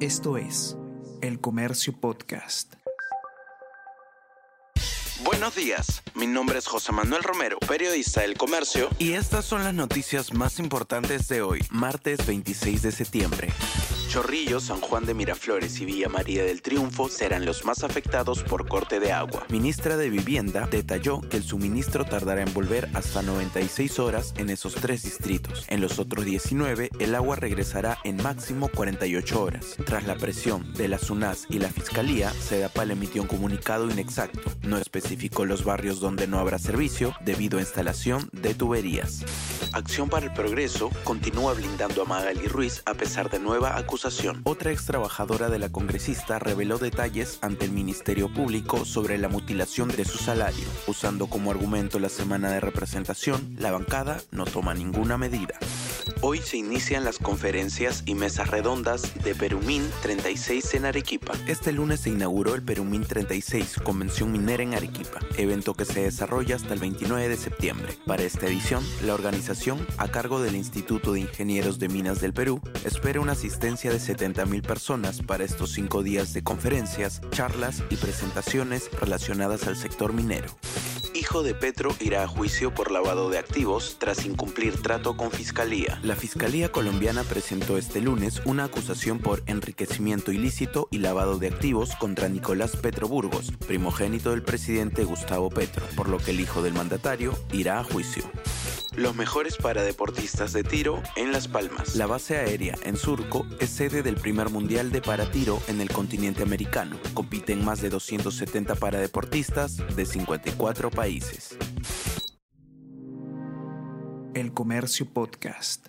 Esto es El Comercio Podcast. Buenos días, mi nombre es José Manuel Romero, periodista del Comercio, y estas son las noticias más importantes de hoy, martes 26 de septiembre. Chorrillos, San Juan de Miraflores y Villa María del Triunfo serán los más afectados por corte de agua. Ministra de Vivienda detalló que el suministro tardará en volver hasta 96 horas en esos tres distritos. En los otros 19, el agua regresará en máximo 48 horas. Tras la presión de la SUNAS y la Fiscalía, Sedapal emitió un comunicado inexacto. No especificó los barrios donde no habrá servicio debido a instalación de tuberías. Acción para el Progreso continúa blindando a Magali Ruiz a pesar de nueva acusación. Otra ex trabajadora de la congresista reveló detalles ante el Ministerio Público sobre la mutilación de su salario. Usando como argumento la semana de representación, la bancada no toma ninguna medida. Hoy se inician las conferencias y mesas redondas de Perumín 36 en Arequipa. Este lunes se inauguró el Perumín 36, Convención Minera en Arequipa, evento que se desarrolla hasta el 29 de septiembre. Para esta edición, la organización, a cargo del Instituto de Ingenieros de Minas del Perú, espera una asistencia de 70.000 personas para estos cinco días de conferencias, charlas y presentaciones relacionadas al sector minero hijo de Petro irá a juicio por lavado de activos tras incumplir trato con Fiscalía. La Fiscalía colombiana presentó este lunes una acusación por enriquecimiento ilícito y lavado de activos contra Nicolás Petro Burgos, primogénito del presidente Gustavo Petro, por lo que el hijo del mandatario irá a juicio. Los mejores para deportistas de tiro en Las Palmas. La base aérea en Surco es sede del primer mundial de paratiro en el continente americano. Compiten más de 270 paradeportistas de 54 países. El Comercio Podcast.